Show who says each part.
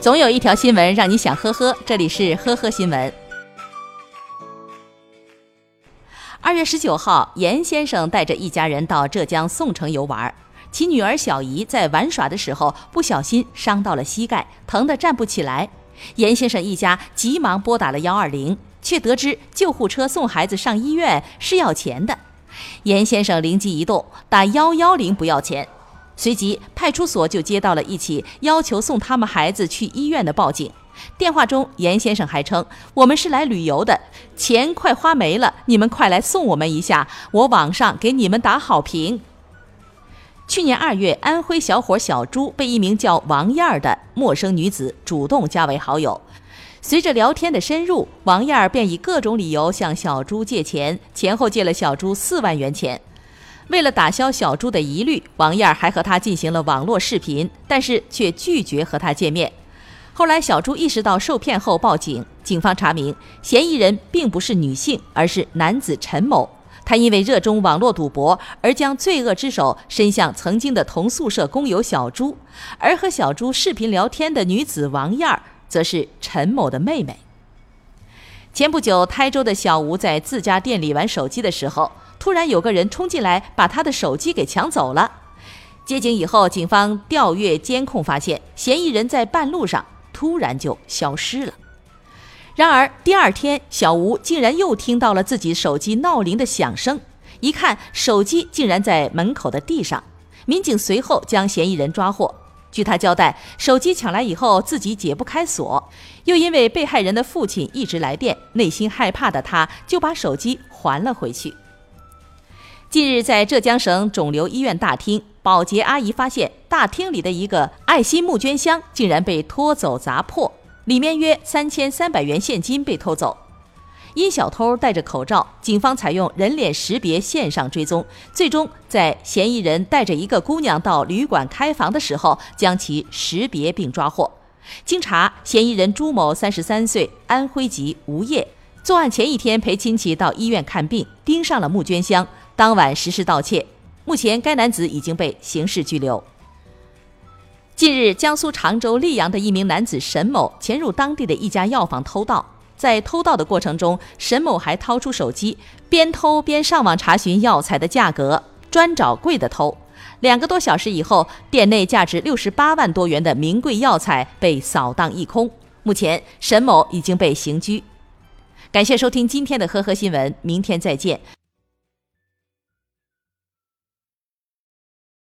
Speaker 1: 总有一条新闻让你想呵呵，这里是呵呵新闻。二月十九号，严先生带着一家人到浙江宋城游玩，其女儿小姨在玩耍的时候不小心伤到了膝盖，疼得站不起来。严先生一家急忙拨打了幺二零，却得知救护车送孩子上医院是要钱的。严先生灵机一动，打幺幺零不要钱。随即派出所就接到了一起要求送他们孩子去医院的报警。电话中，严先生还称：“我们是来旅游的，钱快花没了，你们快来送我们一下，我网上给你们打好评。”去年二月，安徽小伙小朱被一名叫王燕儿的陌生女子主动加为好友。随着聊天的深入，王燕儿便以各种理由向小朱借钱，前后借了小朱四万元钱。为了打消小朱的疑虑，王燕儿还和他进行了网络视频，但是却拒绝和他见面。后来，小朱意识到受骗后报警，警方查明嫌疑人并不是女性，而是男子陈某。他因为热衷网络赌博，而将罪恶之手伸向曾经的同宿舍工友小朱，而和小朱视频聊天的女子王燕儿，则是陈某的妹妹。前不久，台州的小吴在自家店里玩手机的时候，突然有个人冲进来，把他的手机给抢走了。接警以后，警方调阅监控，发现嫌疑人在半路上突然就消失了。然而第二天，小吴竟然又听到了自己手机闹铃的响声，一看手机竟然在门口的地上。民警随后将嫌疑人抓获。据他交代，手机抢来以后自己解不开锁，又因为被害人的父亲一直来电，内心害怕的他就把手机还了回去。近日，在浙江省肿瘤医院大厅，保洁阿姨发现大厅里的一个爱心募捐箱竟然被拖走砸破。里面约三千三百元现金被偷走，因小偷戴着口罩，警方采用人脸识别线上追踪，最终在嫌疑人带着一个姑娘到旅馆开房的时候将其识别并抓获。经查，嫌疑人朱某三十三岁，安徽籍，无业。作案前一天陪亲戚到医院看病，盯上了募捐箱，当晚实施盗窃。目前，该男子已经被刑事拘留。近日，江苏常州溧阳的一名男子沈某潜入当地的一家药房偷盗。在偷盗的过程中，沈某还掏出手机，边偷边上网查询药材的价格，专找贵的偷。两个多小时以后，店内价值六十八万多元的名贵药材被扫荡一空。目前，沈某已经被刑拘。感谢收听今天的呵呵新闻，明天再见。